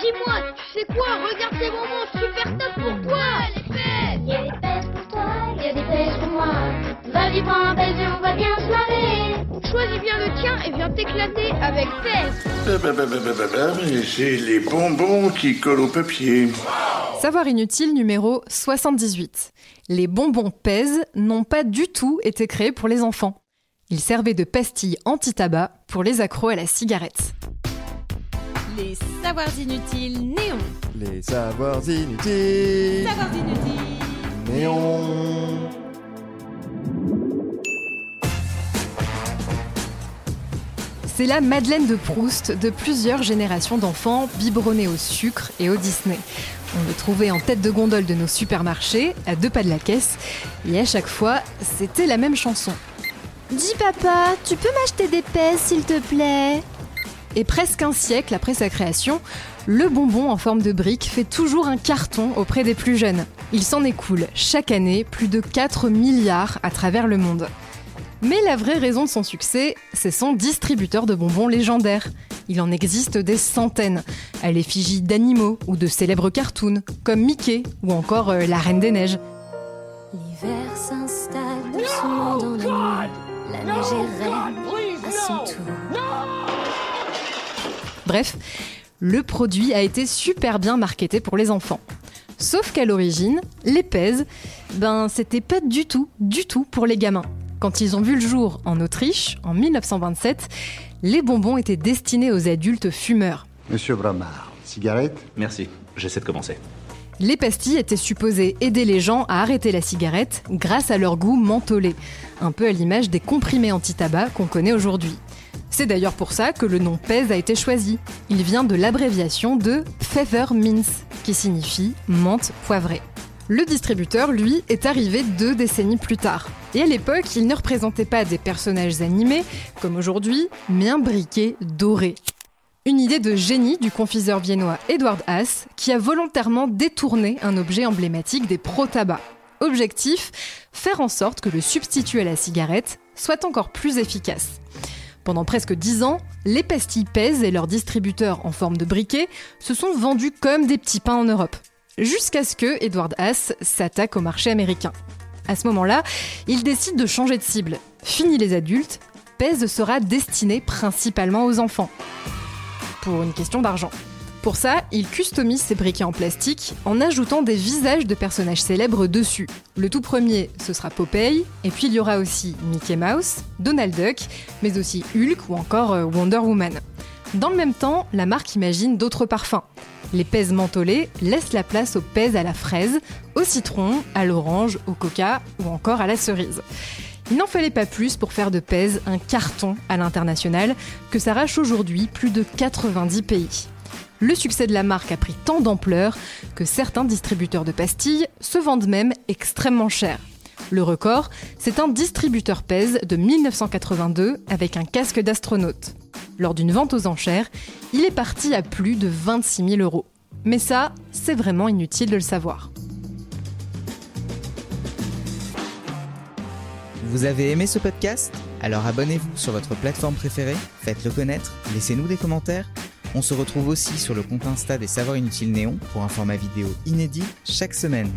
Dis-moi, tu sais quoi Regarde ces bonbons super top pour toi Les pèses Il y a des pèses pour toi, il y a des pèses pour moi. Vas-y, prends un pèse et on va bien se marrer. Choisis bien le tien et viens t'éclater avec Pèse Bah, bah, bah, bah, bah, bah, bah, mais c'est les bonbons qui collent au papier. Savoir inutile numéro 78. Les bonbons pèse n'ont pas du tout été créés pour les enfants. Ils servaient de pastilles anti-tabac pour les accros à la cigarette. Les savoirs inutiles néons. Les savoirs inutiles. Savoirs inutiles. Néon. C'est la Madeleine de Proust de plusieurs générations d'enfants biberonnés au sucre et au Disney. On le trouvait en tête de gondole de nos supermarchés, à deux pas de la caisse, et à chaque fois, c'était la même chanson. Dis papa, tu peux m'acheter des pèses s'il te plaît? Et presque un siècle après sa création, le bonbon en forme de brique fait toujours un carton auprès des plus jeunes. Il s'en écoule chaque année plus de 4 milliards à travers le monde. Mais la vraie raison de son succès, c'est son distributeur de bonbons légendaire. Il en existe des centaines, à l'effigie d'animaux ou de célèbres cartoons, comme Mickey ou encore euh, la Reine des Neiges. L'hiver s'installe dans la neige à son tour. Bref, le produit a été super bien marketé pour les enfants. Sauf qu'à l'origine, les pèses, ben c'était pas du tout, du tout pour les gamins. Quand ils ont vu le jour en Autriche, en 1927, les bonbons étaient destinés aux adultes fumeurs. Monsieur Bramard, cigarette? Merci, j'essaie de commencer. Les pastilles étaient supposées aider les gens à arrêter la cigarette grâce à leur goût mentholé, un peu à l'image des comprimés anti-tabac qu'on connaît aujourd'hui. C'est d'ailleurs pour ça que le nom PES a été choisi. Il vient de l'abréviation de Pfefferminz, qui signifie menthe poivrée. Le distributeur, lui, est arrivé deux décennies plus tard. Et à l'époque, il ne représentait pas des personnages animés, comme aujourd'hui, mais un briquet doré. Une idée de génie du confiseur viennois Edward Haas, qui a volontairement détourné un objet emblématique des pro-tabac. Objectif faire en sorte que le substitut à la cigarette soit encore plus efficace. Pendant presque dix ans, les pastilles pèsent et leurs distributeurs en forme de briquet se sont vendus comme des petits pains en Europe. Jusqu'à ce que Edward Haas s'attaque au marché américain. À ce moment-là, il décide de changer de cible. Fini les adultes, Pèse sera destiné principalement aux enfants. Pour une question d'argent. Pour ça, il customise ses briquets en plastique en ajoutant des visages de personnages célèbres dessus. Le tout premier, ce sera Popeye, et puis il y aura aussi Mickey Mouse, Donald Duck, mais aussi Hulk ou encore euh, Wonder Woman. Dans le même temps, la marque imagine d'autres parfums. Les pèses mentholés laissent la place aux pèses à la fraise, au citron, à l'orange, au coca ou encore à la cerise. Il n'en fallait pas plus pour faire de Pèse un carton à l'international que s'arrache aujourd'hui plus de 90 pays. Le succès de la marque a pris tant d'ampleur que certains distributeurs de pastilles se vendent même extrêmement cher. Le record, c'est un distributeur Pèse de 1982 avec un casque d'astronaute. Lors d'une vente aux enchères, il est parti à plus de 26 000 euros. Mais ça, c'est vraiment inutile de le savoir. Vous avez aimé ce podcast? Alors abonnez-vous sur votre plateforme préférée, faites-le connaître, laissez-nous des commentaires. On se retrouve aussi sur le compte Insta des Savoirs Inutiles Néon pour un format vidéo inédit chaque semaine.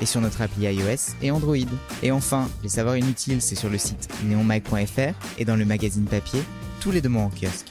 Et sur notre appli iOS et Android. Et enfin, les Savoirs Inutiles, c'est sur le site neonmag.fr et dans le magazine papier, tous les deux mois en kiosque.